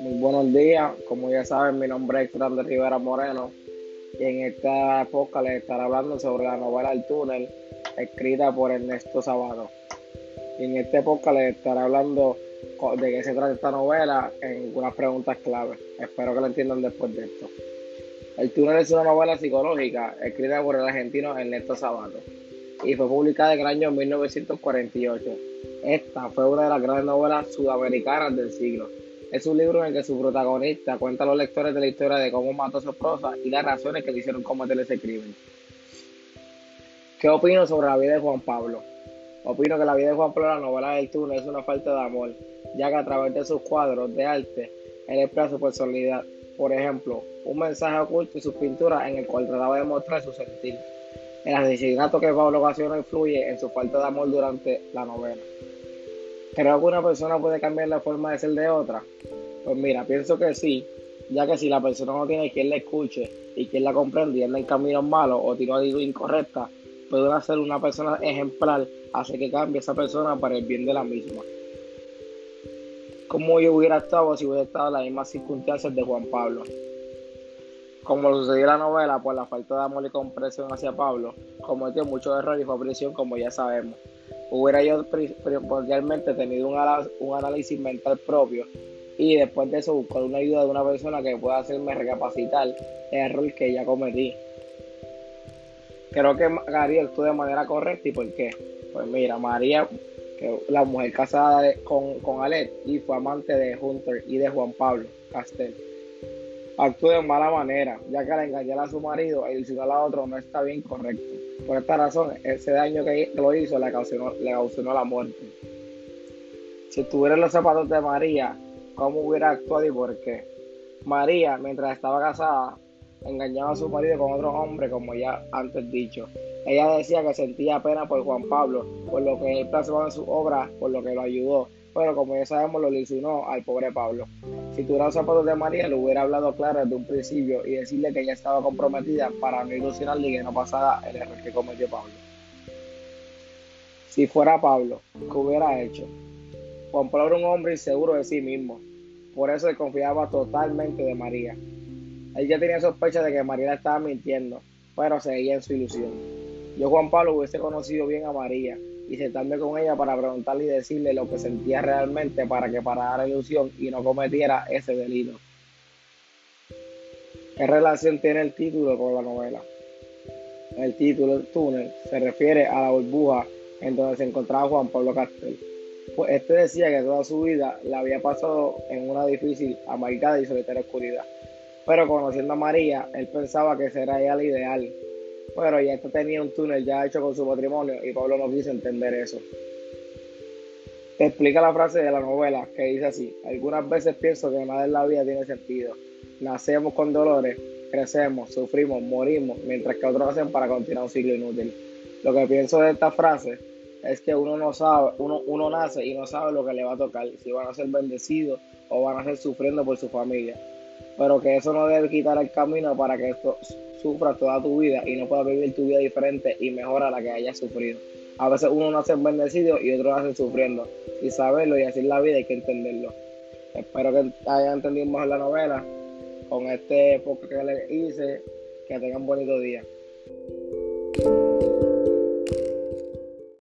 Muy buenos días, como ya saben, mi nombre es Grande Rivera Moreno y en esta época les estaré hablando sobre la novela El túnel, escrita por Ernesto Sabado. Y en esta época les estaré hablando de qué se trata esta novela en unas preguntas clave. Espero que lo entiendan después de esto. El túnel es una novela psicológica escrita por el argentino Ernesto Sabato y fue publicada en el año 1948. Esta fue una de las grandes novelas sudamericanas del siglo. Es un libro en el que su protagonista cuenta a los lectores de la historia de cómo mató a su esposa y las razones que le hicieron cometer ese crimen. ¿Qué opino sobre la vida de Juan Pablo? Opino que la vida de Juan Pablo, la novela del túnel, es una falta de amor, ya que a través de sus cuadros de arte, él expresa su personalidad, por ejemplo, un mensaje oculto en sus pinturas en el cual trataba de mostrar su sentir. El asesinato que Pablo ocasionó influye en su falta de amor durante la novela. ¿Creo que una persona puede cambiar la forma de ser de otra? Pues mira, pienso que sí, ya que si la persona no tiene quien la escuche y quien la comprende y anda en caminos malos o tiene una incorrecta, puede hacer una persona ejemplar, hace que cambie esa persona para el bien de la misma cómo yo hubiera estado si hubiera estado en las mismas circunstancias de Juan Pablo. Como lo sucedió en la novela, por la falta de amor y comprensión hacia Pablo, cometió muchos errores y fue prisión, como ya sabemos. Hubiera yo primordialmente tenido un, análisis mental propio y después de eso buscar una ayuda de una persona que pueda hacerme recapacitar el error que ya cometí. Creo que María actuó de manera correcta y por qué. Pues mira, María que la mujer casada con, con Alet y fue amante de Hunter y de Juan Pablo Castel. Actuó de mala manera, ya que al engañar a su marido e ilusionar a otro no está bien correcto. Por esta razón, ese daño que lo hizo le causó, la muerte. Si estuviera en los zapatos de María, ¿cómo hubiera actuado y por qué? María, mientras estaba casada, engañaba a su marido con otro hombre, como ya antes dicho. Ella decía que sentía pena por Juan Pablo, por lo que él plasmaba en su obra, por lo que lo ayudó, pero como ya sabemos lo ilusionó al pobre Pablo. Si tuviera los zapatos de María, le hubiera hablado claro desde un principio y decirle que ella estaba comprometida para no ilusionarle y que no pasara el error que cometió Pablo. Si fuera Pablo, ¿qué hubiera hecho? Juan Pablo era un hombre inseguro de sí mismo, por eso le confiaba totalmente de María. Él ya tenía sospecha de que María estaba mintiendo, pero seguía en su ilusión. Yo, Juan Pablo, hubiese conocido bien a María y sentarme con ella para preguntarle y decirle lo que sentía realmente para que parara la ilusión y no cometiera ese delito. ¿Qué relación tiene el título con la novela? El título, El túnel, se refiere a la burbuja en donde se encontraba Juan Pablo Castel. Pues este decía que toda su vida la había pasado en una difícil, amargada y solitaria oscuridad. Pero conociendo a María, él pensaba que será ella la ideal. Pero ya esto tenía un túnel ya hecho con su patrimonio y Pablo no quiso entender eso. explica la frase de la novela que dice así, algunas veces pienso que nada en la vida tiene sentido. Nacemos con dolores, crecemos, sufrimos, morimos, mientras que otros hacen para continuar un ciclo inútil. Lo que pienso de esta frase es que uno no sabe, uno, uno nace y no sabe lo que le va a tocar, si van a ser bendecidos o van a ser sufriendo por su familia pero que eso no debe quitar el camino para que esto sufra toda tu vida y no puedas vivir tu vida diferente y mejor a la que hayas sufrido. A veces uno nace bendecido y otro nace sufriendo. Y saberlo y hacer la vida hay que entenderlo. Espero que hayan entendido mejor la novela con este podcast que les hice. Que tengan bonito día.